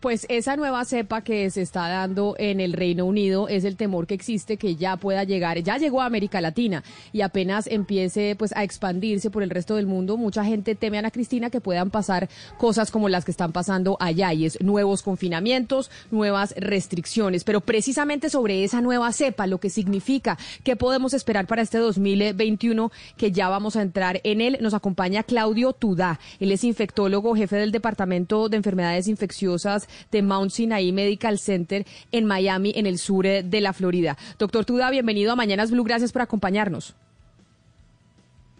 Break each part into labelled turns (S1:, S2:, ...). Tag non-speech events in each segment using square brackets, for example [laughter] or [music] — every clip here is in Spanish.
S1: Pues esa nueva cepa que se está dando en el Reino Unido es el temor que existe que ya pueda llegar, ya llegó a América Latina y apenas empiece pues a expandirse por el resto del mundo, mucha gente teme a Ana Cristina que puedan pasar cosas como las que están pasando allá y es nuevos confinamientos, nuevas restricciones, pero precisamente sobre esa nueva cepa, lo que significa, qué podemos esperar para este 2021 que ya vamos a entrar en él, nos acompaña Claudio Tudá, él es infectólogo, jefe del Departamento de Enfermedades Infecciosas de Mount Sinai Medical Center en Miami, en el sur eh, de la Florida. Doctor Tuda, bienvenido a Mañanas Blue, gracias por acompañarnos.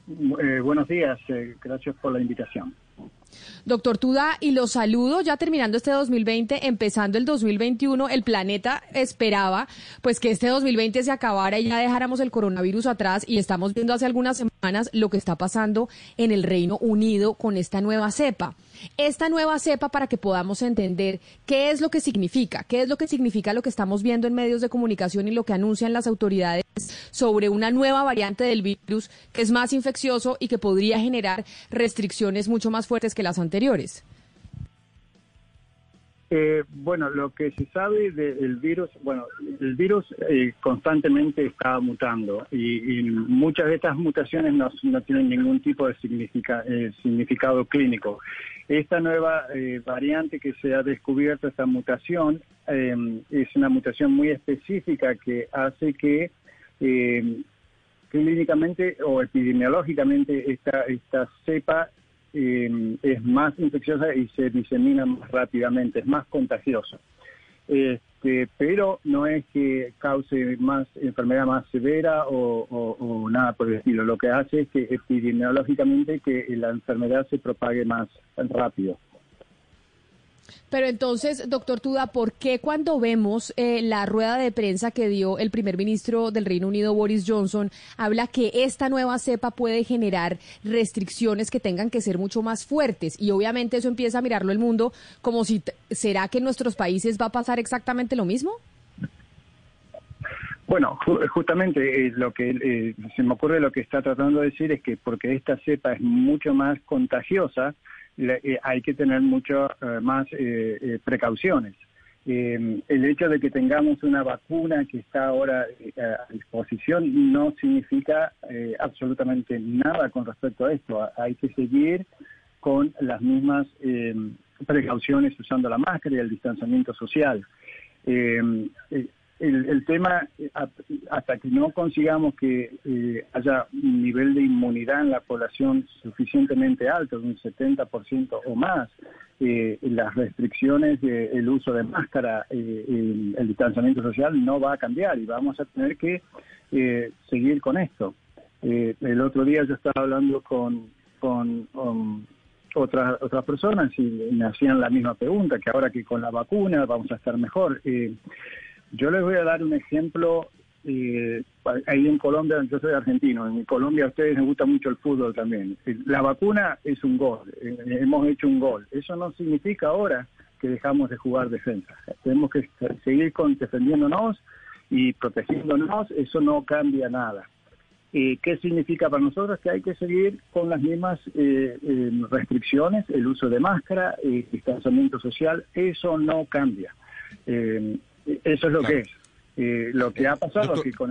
S2: Eh, buenos días, eh, gracias por la invitación.
S1: Doctor Tuda, y los saludo ya terminando este 2020, empezando el 2021. El planeta esperaba pues que este 2020 se acabara y ya dejáramos el coronavirus atrás y estamos viendo hace algunas semanas lo que está pasando en el Reino Unido con esta nueva cepa. Esta nueva cepa para que podamos entender qué es lo que significa, qué es lo que significa lo que estamos viendo en medios de comunicación y lo que anuncian las autoridades sobre una nueva variante del virus que es más infeccioso y que podría generar restricciones mucho más fuertes que las anteriores?
S2: Eh, bueno, lo que se sabe del virus, bueno, el virus eh, constantemente está mutando y, muchas de estas mutaciones no, tienen ningún tipo de eh, significado clínico. Esta nueva variante que se ha descubierto, esta mutación, es una mutación muy específica que hace que clínicamente o epidemiológicamente esta, esta cepa eh, es más infecciosa y se disemina más rápidamente, es más contagiosa. Este, pero no es que cause más enfermedad más severa o, nada por el estilo. Lo que hace es que epidemiológicamente que la enfermedad se propague más rápido.
S1: Pero entonces, doctor Tuda, ¿por qué cuando vemos eh, la rueda de prensa que dio el primer ministro del Reino Unido, Boris Johnson, habla que esta nueva cepa puede generar restricciones que tengan que ser mucho más fuertes? Y obviamente eso empieza a mirarlo el mundo como si, ¿será que en nuestros países va a pasar exactamente lo mismo?
S2: Bueno, justamente eh, lo que eh, se me ocurre lo que está tratando de decir es que porque esta cepa es mucho más contagiosa, eh, hay que tener mucho eh, más eh, precauciones. el hecho de que tengamos una vacuna que está ahora a disposición no significa absolutamente nada con respecto a esto. Hay que seguir con las mismas precauciones usando la máscara y el distanciamiento social el, tema, eh, hasta que no consigamos que eh, haya un nivel de inmunidad en la población suficientemente alto, de un 70% o más, eh, las restricciones del uso de máscara, el, distanciamiento social no va a cambiar y vamos a tener que seguir con esto. el otro día yo estaba hablando con, con um, otras otras personas y me hacían la misma pregunta, que ahora que con la vacuna vamos a estar mejor. Yo les voy a dar un ejemplo. Eh, ahí en Colombia, yo soy argentino, en Colombia a ustedes les gusta mucho el fútbol también. La vacuna es un gol, eh, hemos hecho un gol. Eso no significa ahora que dejamos de jugar defensa. Tenemos que seguir defendiéndonos y protegiéndonos, eso no cambia nada. Eh, ¿Qué significa para nosotros? Que hay que seguir con las mismas eh, restricciones, el uso de máscara, el distanciamiento social, eso no cambia. Eso es lo que es. Eh, lo que ha pasado es que con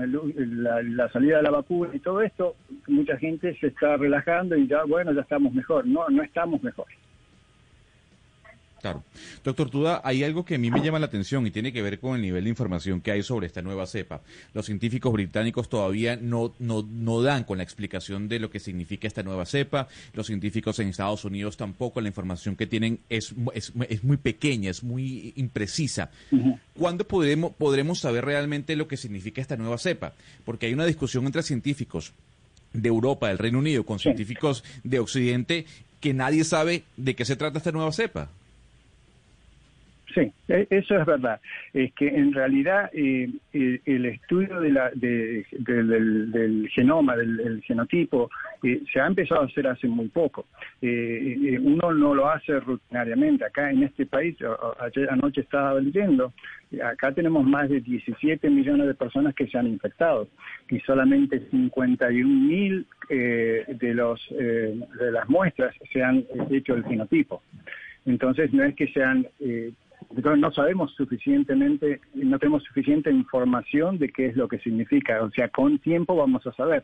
S2: la, salida de la vacuna y todo esto, mucha gente se está relajando y ya, bueno, ya estamos mejor. No, no estamos mejor.
S3: Claro. Doctor Tuda, hay algo que a mí me llama la atención y tiene que ver con el nivel de información que hay sobre esta nueva cepa. Los científicos británicos todavía no, no, no dan con la explicación de lo que significa esta nueva cepa. Los científicos en Estados Unidos tampoco. La información que tienen es, es, es muy pequeña, es muy imprecisa. ¿Cuándo podremos, podremos saber realmente lo que significa esta nueva cepa? Porque hay una discusión entre científicos de Europa, del Reino Unido, con científicos de Occidente, que nadie sabe de qué se trata esta nueva cepa.
S2: Sí, e, eso es verdad. Es que en realidad eh, el, estudio de la, del, genoma, del, genotipo, eh, se ha empezado a hacer hace muy poco. Eh, uno no lo hace rutinariamente. Acá en este país, ayer anoche estaba leyendo, acá tenemos más de 17 millones de personas que se han infectado y solamente 51 mil de, los, de las muestras se han hecho el genotipo. Entonces no es que sean no sabemos suficientemente, no tenemos suficiente información de qué es lo que significa. O sea, con tiempo vamos a saber.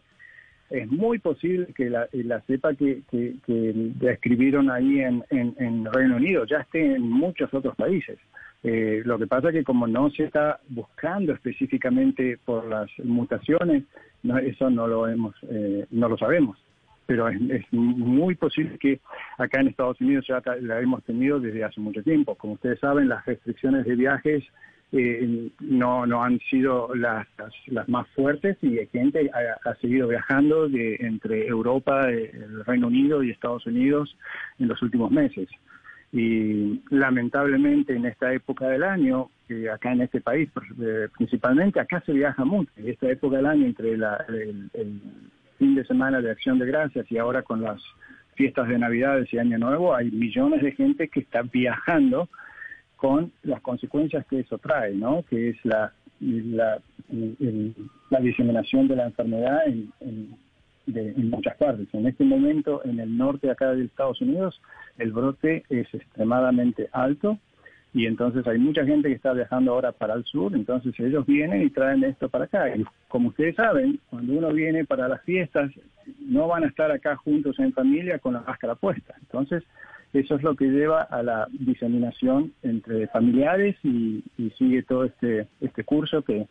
S2: Es muy posible que la, la cepa que, que, describieron ahí en, en, Reino Unido ya esté en muchos otros países. Eh, lo que pasa es que como no se está buscando específicamente por las mutaciones, no, eso no lo hemos, eh, no lo sabemos pero es, muy posible que acá en Estados Unidos ya la hemos tenido desde hace mucho tiempo. Como ustedes saben, las restricciones de viajes eh, no, no han sido las, las, más fuertes y la gente ha, seguido viajando de, entre Europa, el Reino Unido y Estados Unidos en los últimos meses. Y lamentablemente en esta época del año, acá en este país eh, principalmente, acá se viaja mucho. En esta época del año, entre la, el fin de semana de Acción de Gracias y ahora con las fiestas de Navidades y Año Nuevo, hay millones de gente que está viajando con las consecuencias que eso trae, ¿no? Que es la, la, la diseminación de la enfermedad en, en muchas partes. En este momento, en el norte acá de Estados Unidos, el brote es extremadamente alto y entonces hay mucha gente que está viajando ahora para el sur, entonces ellos vienen y traen esto para acá. Y como ustedes saben, cuando uno viene para las fiestas, no van a estar acá juntos en familia con la máscara puesta. Entonces, eso es lo que lleva a la diseminación entre familiares y, sigue todo este, este curso que,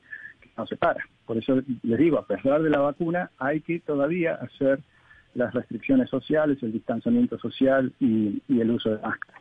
S2: no se para. Por eso les digo, a pesar de la vacuna, hay que todavía hacer las restricciones sociales, el distanciamiento social y, y el uso de máscara.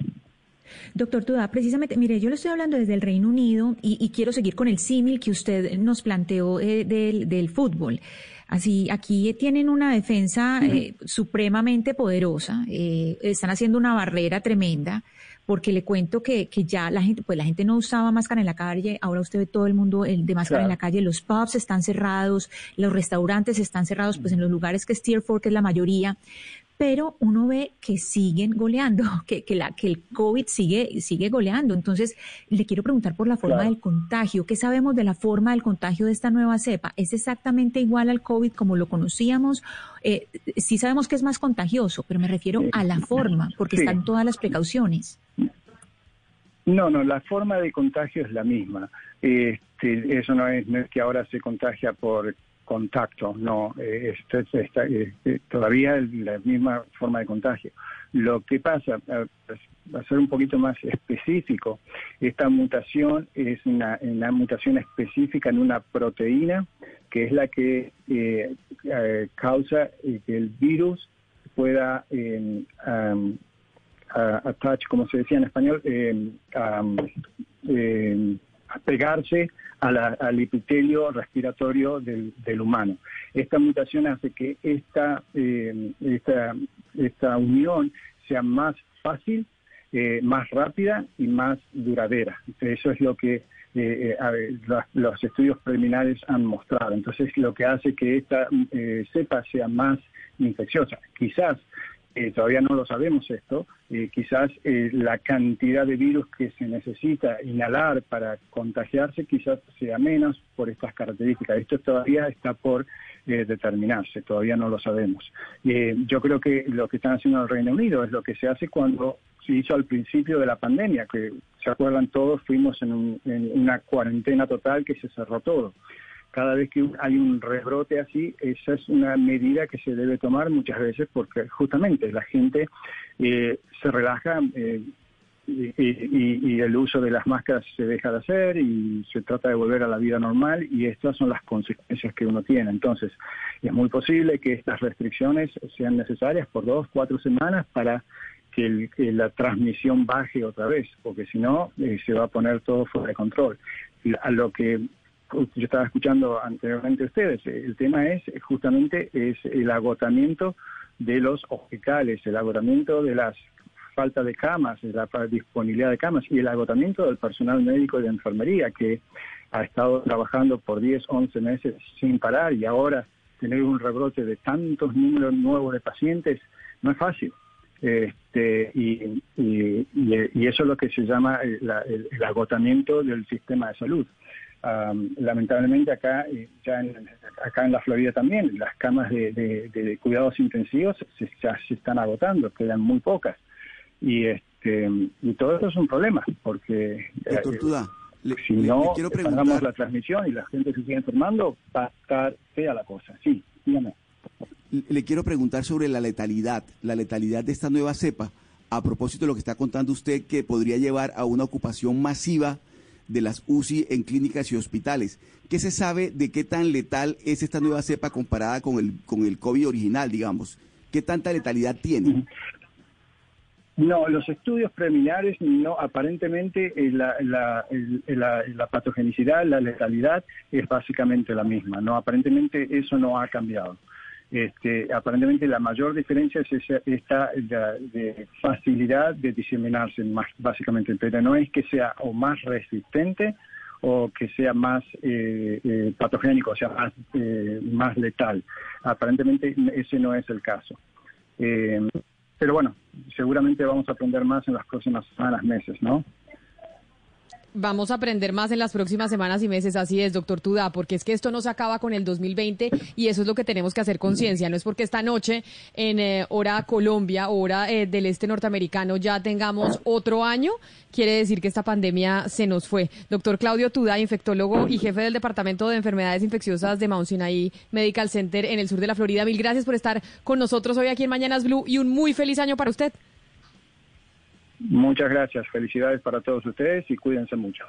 S4: Doctor Tuda, precisamente, mire, yo le estoy hablando desde el Reino Unido y, quiero seguir con el símil que usted nos planteó eh, del, fútbol. Así, aquí tienen una defensa eh, supremamente poderosa, eh, están haciendo una barrera tremenda, porque le cuento que, que, ya la gente, pues la gente no usaba máscara en la calle, ahora usted ve todo el mundo el de máscara en la calle, los pubs están cerrados, los restaurantes están cerrados, pues en los lugares que Steerforth, que es la mayoría, pero uno ve que siguen goleando, [laughs] que, que, la, que el COVID sigue, sigue goleando. Entonces, le quiero preguntar por la forma del contagio. ¿Qué sabemos de la forma del contagio de esta nueva cepa? ¿Es exactamente igual al COVID como lo conocíamos? Eh, sí sabemos que es más contagioso, pero me refiero a la forma, porque están todas las precauciones.
S2: No, no, la forma de contagio es la misma. Este, eso no es, no es que ahora se contagia por contacto, no, eh, esto está, eh, eh, todavía la misma forma de contagio. Lo que pasa, pues, va a ser un poquito más específico, esta mutación es una, mutación específica en una proteína que es la que causa que el virus pueda um, attach, como se decía en español, pegarse al epitelio respiratorio del, humano. Esta mutación hace que esta, eh, esta, esta unión sea más fácil, eh, más rápida y más duradera. Eso es lo que eh, los estudios preliminares han mostrado. Entonces, lo que hace que esta cepa sea más infecciosa. Quizás eh, todavía no lo sabemos esto, eh, quizás eh, la cantidad de virus que se necesita inhalar para contagiarse quizás sea menos por estas características. Esto todavía está por determinarse, todavía no lo sabemos. yo creo que lo que están haciendo en el Reino Unido es lo que se hace cuando se hizo al principio de la pandemia, que se acuerdan todos, fuimos en una cuarentena total que se cerró todo cada vez que hay un rebrote así, esa es una medida que se debe tomar muchas veces porque justamente la gente eh, se relaja eh, y, el uso de las máscaras se deja de hacer y se trata de volver a la vida normal y estas son las consecuencias que uno tiene. Entonces, es muy posible que estas restricciones sean necesarias por dos, cuatro semanas para que, la transmisión baje otra vez, porque si no, eh, se va a poner todo fuera de control. A lo que yo estaba escuchando anteriormente a ustedes, el tema es justamente es el agotamiento de los hospitales, el agotamiento de las falta de camas, de la disponibilidad de camas y el agotamiento del personal médico y de enfermería que ha estado trabajando por 10, 11 meses sin parar y ahora tener un rebrote de tantos números nuevos de pacientes no es fácil. Este, y, eso es lo que se llama el agotamiento del sistema de salud lamentablemente acá, ya en, acá en la Florida también, las camas de, cuidados intensivos se, ya se están agotando, quedan muy pocas. Y, este, y todo eso es un problema, porque eh,
S5: le,
S2: si
S5: le-
S2: no
S5: le preguntar,
S2: la transmisión y la gente se sigue enfermando, va a estar fea la cosa. Sí, dígame.
S5: le quiero preguntar sobre la letalidad, la letalidad de esta nueva cepa, a propósito de lo que está contando usted, que podría llevar a una ocupación masiva de las UCI en clínicas y hospitales. ¿Qué se sabe de qué tan letal es esta nueva cepa comparada con el, con el COVID original, digamos? ¿Qué tanta letalidad tiene?
S2: No, los estudios preliminares no, aparentemente eh, la, la, la- la patogenicidad, la letalidad es básicamente la misma. No, aparentemente eso no ha cambiado. Este, aparentemente la mayor diferencia es esa, esta de facilidad de diseminarse, más, básicamente, pero no es que sea o más resistente o que sea más eh, eh, patogénico, o sea, más, eh, más letal. Aparentemente ese no es el caso. Eh, pero bueno, seguramente vamos a aprender más en las próximas semanas, meses, ¿no?
S1: Vamos a aprender más en las próximas semanas y meses, así es, doctor Tudá, porque es que esto no se acaba con el 2020 y eso es lo que tenemos que hacer conciencia. No es porque esta noche en eh, hora Colombia, hora eh, del este norteamericano, ya tengamos otro año, quiere decir que esta pandemia se nos fue. Doctor Claudio Tudá, infectólogo y jefe del Departamento de Enfermedades Infecciosas de Mount Sinai Medical Center en el sur de la Florida, mil gracias por estar con nosotros hoy aquí en Mañanas Blue y un muy feliz año para usted.
S2: Muchas gracias, felicidades para todos ustedes y cuídense mucho.